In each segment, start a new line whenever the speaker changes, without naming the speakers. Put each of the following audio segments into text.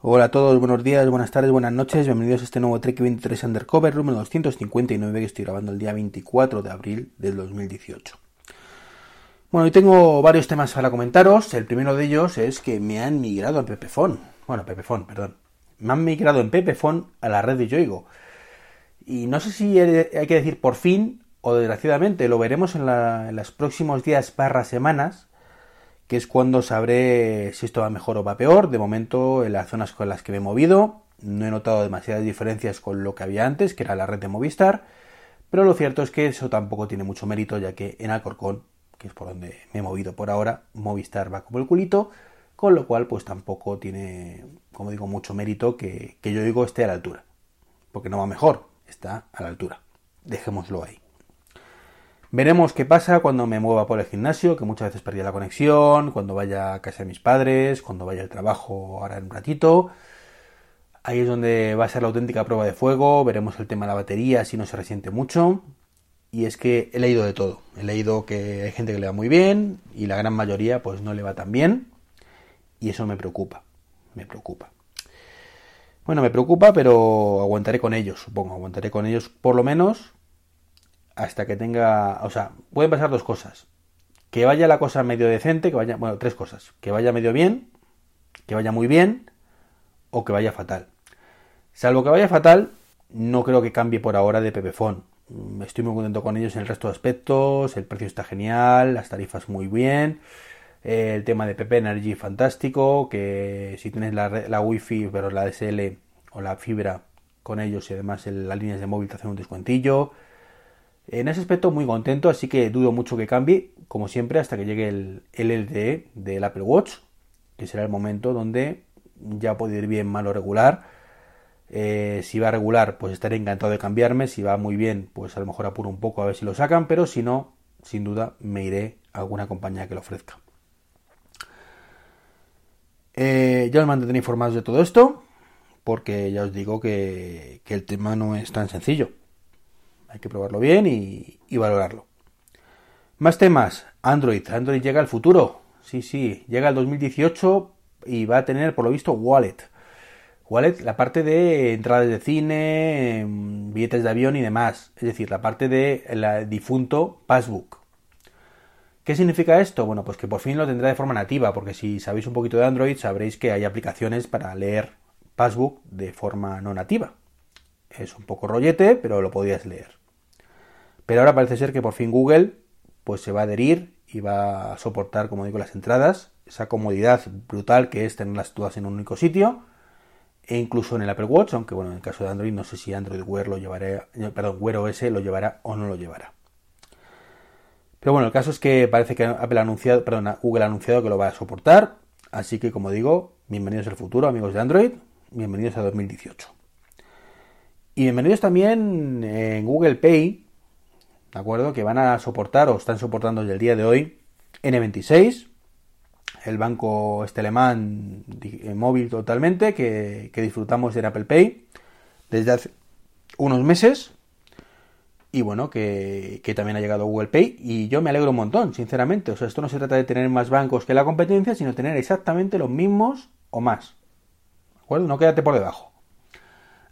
Hola a todos, buenos días, buenas tardes, buenas noches, bienvenidos a este nuevo Trek 23 Undercover número 259 que estoy grabando el día 24 de abril del 2018. Bueno, hoy tengo varios temas para comentaros. El primero de ellos es que me han migrado a Pepefon. Bueno, Pepefon, perdón. Me han migrado en Pepefon a la red de Yoigo. Y no sé si hay que decir por fin o desgraciadamente, lo veremos en, en los próximos días barra semanas que es cuando sabré si esto va mejor o va peor. De momento, en las zonas con las que me he movido, no he notado demasiadas diferencias con lo que había antes, que era la red de Movistar, pero lo cierto es que eso tampoco tiene mucho mérito, ya que en Alcorcón, que es por donde me he movido por ahora, Movistar va como el culito, con lo cual pues tampoco tiene, como digo, mucho mérito que, que yo digo esté a la altura, porque no va mejor, está a la altura. Dejémoslo ahí. Veremos qué pasa cuando me mueva por el gimnasio, que muchas veces perdía la conexión, cuando vaya a casa de mis padres, cuando vaya al trabajo ahora en un ratito. Ahí es donde va a ser la auténtica prueba de fuego, veremos el tema de la batería, si no se resiente mucho. Y es que he leído de todo. He leído que hay gente que le va muy bien y la gran mayoría pues no le va tan bien. Y eso me preocupa, me preocupa. Bueno, me preocupa, pero aguantaré con ellos, supongo. Aguantaré con ellos por lo menos hasta que tenga, o sea, pueden pasar dos cosas. Que vaya la cosa medio decente, que vaya, bueno, tres cosas. Que vaya medio bien, que vaya muy bien o que vaya fatal. Salvo que vaya fatal, no creo que cambie por ahora de Pepefon. Estoy muy contento con ellos en el resto de aspectos, el precio está genial, las tarifas muy bien, el tema de PP Energy fantástico, que si tienes la, la Wi-Fi, pero la DSL o la fibra con ellos y además las líneas de móvil te hacen un descuentillo. En ese aspecto muy contento, así que dudo mucho que cambie, como siempre, hasta que llegue el LTE del Apple Watch, que será el momento donde ya puede ir bien, mal o regular. Eh, si va a regular, pues estaré encantado de cambiarme. Si va muy bien, pues a lo mejor apuro un poco a ver si lo sacan, pero si no, sin duda me iré a alguna compañía que lo ofrezca. Eh, ya os mantendré informados de todo esto, porque ya os digo que el tema no es tan sencillo. Hay que probarlo bien y, valorarlo. Más temas. Android. Android llega al futuro. Sí, sí. Llega al 2018 y va a tener, por lo visto, Wallet. Wallet, la parte de entradas de cine, em, billetes de avión y demás. Es decir, la parte de la difunto Passbook. ¿Qué significa esto? Bueno, pues que por fin lo tendrá de forma nativa, porque si sabéis un poquito de Android sabréis que hay aplicaciones para leer Passbook de forma no nativa. Es un poco rollete, pero lo podías leer. Pero ahora parece ser que por fin Google pues se va a adherir y va a soportar, como digo, las entradas, esa comodidad brutal que es tenerlas todas en un único sitio, e incluso en el Apple Watch, aunque bueno, en el caso de Android no sé si Android Wear lo llevará, perdón, Wear OS lo llevará o no lo llevará. Pero bueno, el caso es que parece que Apple ha anunciado, Google ha anunciado que lo va a soportar, así que como digo, bienvenidos al futuro, amigos de Android, bienvenidos a 2018. Y bienvenidos también en Google Pay, ¿de acuerdo? Que van a soportar o están soportando desde el día de hoy N26, el banco este alemán eh, móvil totalmente que, disfrutamos en Apple Pay desde hace unos meses y bueno, que, que, también ha llegado Google Pay y yo me alegro un montón, sinceramente. O sea, esto no se trata de tener más bancos que la competencia, sino tener exactamente los mismos o más. ¿De acuerdo? No quédate por debajo.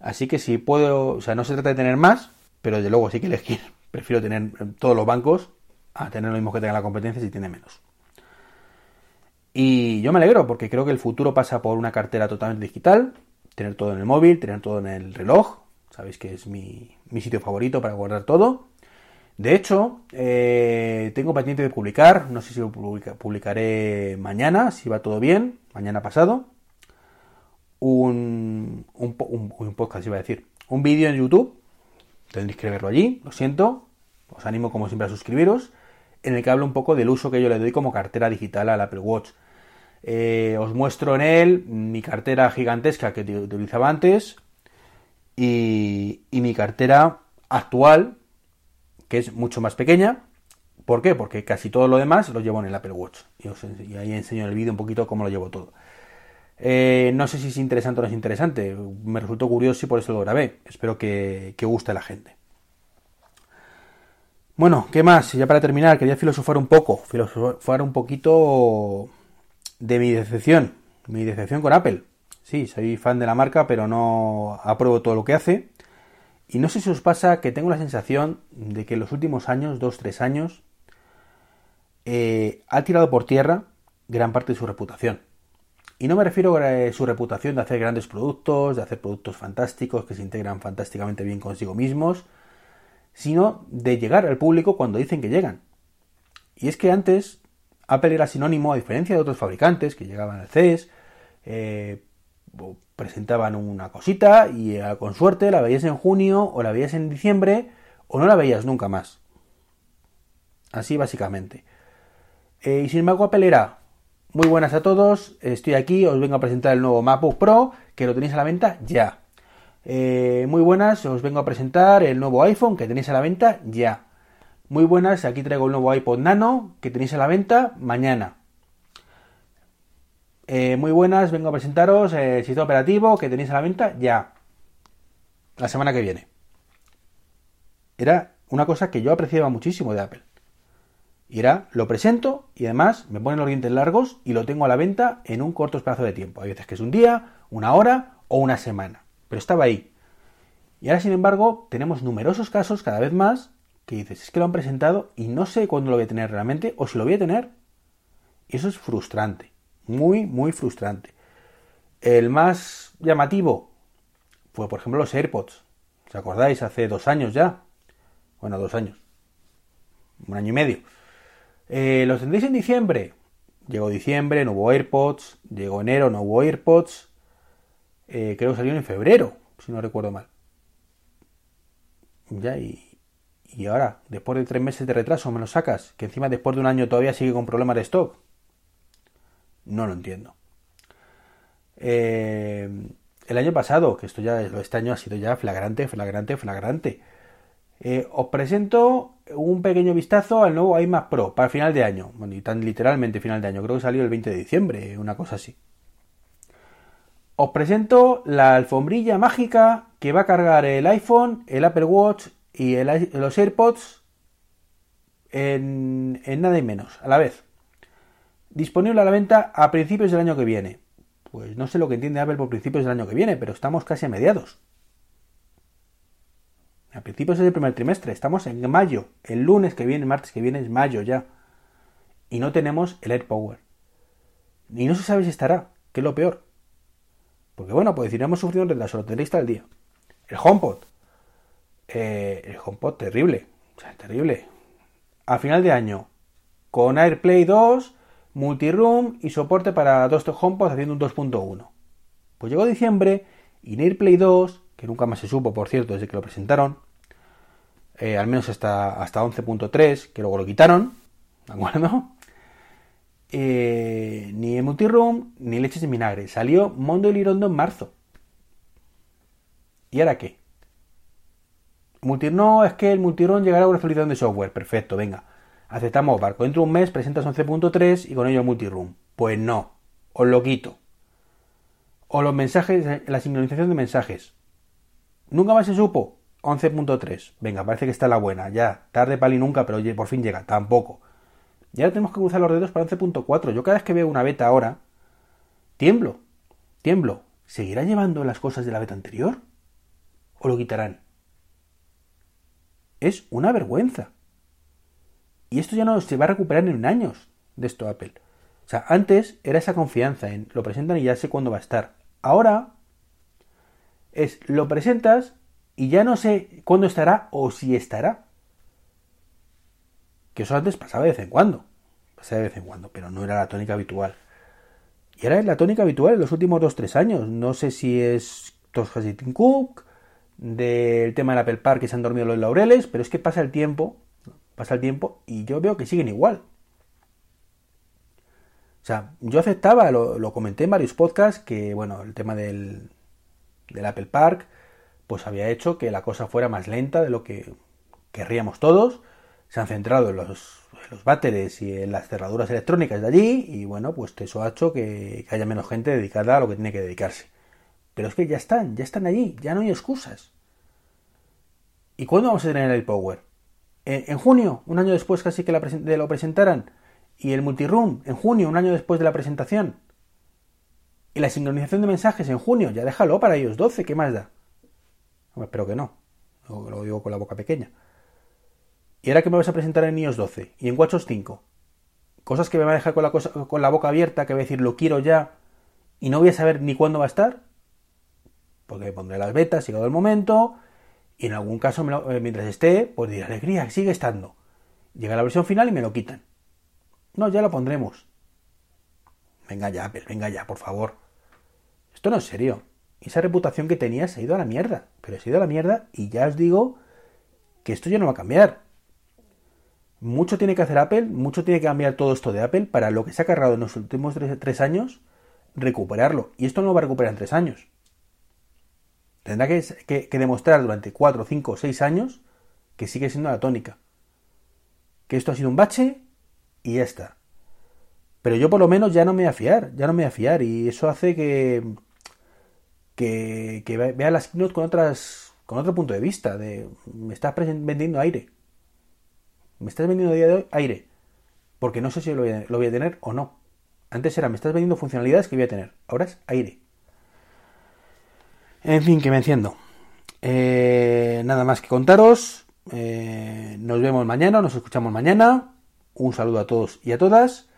Así que si puedo, o sea, no se trata de tener más, pero desde luego sí que elegir prefiero tener todos los bancos a tener lo mismo que tenga la competencia si tiene menos. Y yo me alegro porque creo que el futuro pasa por una cartera totalmente digital, tener todo en el móvil, tener todo en el reloj, sabéis que es mi, sitio favorito para guardar todo. De hecho, eh, tengo pendiente de publicar, no sé si lo publicaré mañana, si va todo bien, mañana pasado, un, un, podcast, iba a decir, un vídeo en YouTube, tendréis que verlo allí, lo siento, os animo como siempre a suscribiros, en el que hablo un poco del uso que yo le doy como cartera digital al Apple Watch. Eh, os muestro en él mi cartera gigantesca que utilizaba antes y, mi cartera actual, que es mucho más pequeña. ¿Por qué? Porque casi todo lo demás lo llevo en el Apple Watch. Y, os, ahí enseño en el vídeo un poquito cómo lo llevo todo. Eh, no sé si es interesante o no es interesante. Me resultó curioso y por eso lo grabé. Espero que, guste a la gente. Bueno, ¿qué más? Ya para terminar, quería filosofar un poco, filosofar un poquito de mi decepción, mi decepción con Apple. Sí, soy fan de la marca, pero no apruebo todo lo que hace. Y no sé si os pasa que tengo la sensación de que en los últimos años, dos, tres años, eh, ha tirado por tierra gran parte de su reputación. Y no me refiero a su reputación de hacer grandes productos, de hacer productos fantásticos que se integran fantásticamente bien consigo mismos, sino de llegar al público cuando dicen que llegan. Y es que antes Apple era sinónimo, a diferencia de otros fabricantes que llegaban al CES, eh, presentaban una cosita y eh, con suerte la veías en junio o la veías en diciembre o no la veías nunca más. Así básicamente. Eh, y sin embargo Apple era muy buenas a todos, estoy aquí, os vengo a presentar el nuevo MacBook Pro que lo tenéis a la venta ya. Eh, muy buenas, os vengo a presentar el nuevo iPhone que tenéis a la venta ya. Muy buenas, aquí traigo el nuevo iPod Nano que tenéis a la venta mañana. Eh, muy buenas, vengo a presentaros el sistema operativo que tenéis a la venta ya. La semana que viene. Era una cosa que yo apreciaba muchísimo de Apple. Y era, lo presento y además me ponen los dientes largos y lo tengo a la venta en un corto espacio de tiempo. Hay veces que es un día, una hora o una semana. Pero estaba ahí. Y ahora, sin embargo, tenemos numerosos casos cada vez más que dices, es que lo han presentado y no sé cuándo lo voy a tener realmente o si lo voy a tener. Y eso es frustrante. Muy, muy frustrante. El más llamativo fue, por ejemplo, los AirPods. ¿Os acordáis? Hace dos años ya. Bueno, dos años. Un año y medio. Eh, ¿Los tendréis en diciembre? Llegó diciembre, no hubo AirPods. Llegó enero, no hubo AirPods. Eh, creo que salieron en febrero, si no recuerdo mal. Ya, y, y ahora, después de tres meses de retraso, me lo sacas. Que encima después de un año todavía sigue con problemas de stock. No lo entiendo. Eh, el año pasado, que esto ya este año ha sido ya flagrante, flagrante, flagrante. Eh, os presento un pequeño vistazo al nuevo iMac Pro para final de año. Bueno, y tan literalmente final de año. Creo que salió el 20 de diciembre, una cosa así. Os presento la alfombrilla mágica que va a cargar el iPhone, el Apple Watch y los AirPods en nada y menos, a la vez disponible a la venta a principios del año que viene. Pues no sé lo que entiende Apple por principios del año que viene, pero estamos casi a mediados. A principios del primer trimestre, estamos en mayo. El lunes que viene, martes que viene es mayo ya. Y no tenemos el AirPower. Y no se sabe si estará, que es lo peor. Porque bueno, pues no hemos sufrido un retraso, lo tendréis el día. El HomePod. Eh, el HomePod terrible. O sea, terrible. A final de año, con AirPlay 2 multiroom y soporte para dos HomePods haciendo un 2.1. Pues llegó diciembre y en AirPlay 2, que nunca más se supo, por cierto, desde que lo presentaron, eh, al menos hasta, hasta 11.3, que luego lo quitaron, ¿de acuerdo? Eh, ni en multiroom ni leches de vinagre. Salió Mondo y Lirondo en marzo. ¿Y ahora qué? Multi no, es que el multiroom llegará a una actualización de software. Perfecto, venga aceptamos barco. Dentro de un mes presentas 11.3 y con ello el multiroom. Pues no, os lo quito. O los mensajes, la sincronización de mensajes. Nunca más se supo. 11.3. Venga, parece que está la buena. Ya, tarde pali nunca, pero por fin llega. Tampoco. Y ahora tenemos que cruzar los dedos para 11.4. Yo cada vez que veo una beta ahora, tiemblo. Tiemblo. ¿Seguirá llevando las cosas de la beta anterior? ¿O lo quitarán? Es una vergüenza. Y esto ya no se va a recuperar en años de esto Apple. O sea, antes era esa confianza en lo presentan y ya sé cuándo va a estar. Ahora es lo presentas y ya no sé cuándo estará o si estará. Que eso antes pasaba de vez en cuando. Pasaba de vez en cuando, pero no era la tónica habitual. Y ahora es la tónica habitual en los últimos 2-3 años. No sé si es Tosh Tim Cook, del tema del Apple Park que se han dormido los laureles, pero es que pasa el tiempo pasa el tiempo y yo veo que siguen igual. O sea, yo aceptaba, lo, comenté en varios podcasts, que bueno, el tema del, del Apple Park, pues había hecho que la cosa fuera más lenta de lo que querríamos todos. Se han centrado en los, en los y en las cerraduras electrónicas de allí, y bueno, pues eso ha hecho que, que, haya menos gente dedicada a lo que tiene que dedicarse. Pero es que ya están, ya están allí, ya no hay excusas. ¿Y cuándo vamos a tener el Power? en junio, un año después casi que lo presentaran, y el multiroom en junio, un año después de la presentación. Y la sincronización de mensajes en junio, ya déjalo para ellos 12, ¿qué más da? Espero que no. Lo digo con la boca pequeña. ¿Y ahora que me vas a presentar en iOS 12 y en WatchOS 5? Cosas que me va a dejar con la, con la boca abierta, que voy a decir lo quiero ya y no voy a saber ni cuándo va a estar. Porque pondré las betas, llegado el momento, y en algún caso, eh, mientras esté, pues diré, alegría, sigue estando. Llega la versión final y me lo quitan. No, ya lo pondremos. Venga ya, Apple, venga ya, por favor. Esto no es serio. Esa reputación que tenía se ha ido a la mierda. Pero se ha la mierda y ya os digo que esto ya no va a cambiar. Mucho tiene que hacer Apple, mucho tiene que cambiar todo esto de Apple para lo que se ha cargado en los últimos tres, años, recuperarlo. Y esto no lo va a recuperar en tres años. Tendrá que, demostrar durante cuatro, cinco, seis años que sigue siendo la tónica. Que esto ha sido un bache y ya está. Pero yo por lo menos ya no me voy a fiar, ya no me voy a fiar. Y eso hace que, que, vea las keynote con otras con otro punto de vista. De me estás vendiendo aire. Me estás vendiendo día de hoy aire. Porque no sé si lo voy, a, tener o no. Antes era, me estás vendiendo funcionalidades que voy a tener. Ahora es aire. En fin, que me enciendo. Eh, nada más que contaros. Eh, nos vemos mañana, nos escuchamos mañana. Un saludo a todos y a todas.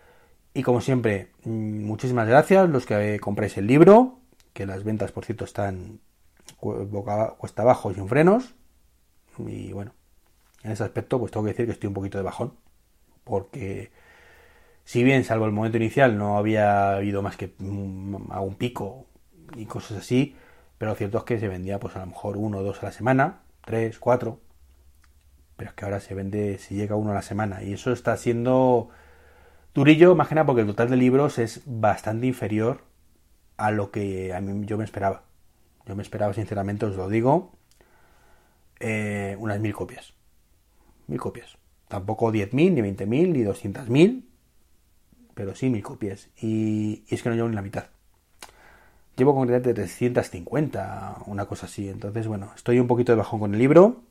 Y como siempre, mm, muchísimas gracias los que compráis el libro. Que las ventas, por cierto, están cuesta abajo y sin frenos. Y bueno, en ese aspecto, pues tengo que decir que estoy un poquito de bajón. Porque si bien, salvo el momento inicial, no había habido más que un pico y cosas así, pero lo cierto es que se vendía pues a lo mejor uno o dos a la semana, tres, cuatro. Pero es que ahora se vende, si llega uno a la semana. Y eso está siendo durillo, más que nada porque el total de libros es bastante inferior a lo que a yo me esperaba. Yo me esperaba, sinceramente, os lo digo, eh, unas mil copias mil copias. Tampoco 10.000, ni 20.000, ni 200.000, pero sí mil copias. Y, es que no llevo ni la mitad. Llevo concretamente 350, una cosa así. Entonces, bueno, estoy un poquito de bajón con el libro.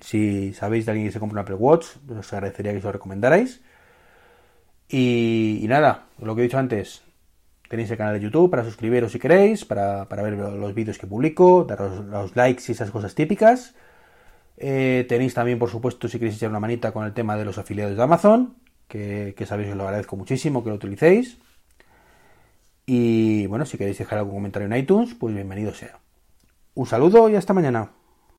Si sabéis de alguien que se compra un Apple Watch, os agradecería que os lo recomendarais. Y, nada, lo que he dicho antes, tenéis el canal de YouTube para suscribiros si queréis, para, para ver los vídeos que publico, daros los likes y esas cosas típicas. Eh, tenéis también, por supuesto, si queréis echar una manita con el tema de los afiliados de Amazon, que, sabéis que lo agradezco muchísimo que lo utilicéis. Y bueno, si queréis dejar algún comentario en iTunes, pues bienvenido sea. Un saludo y hasta mañana.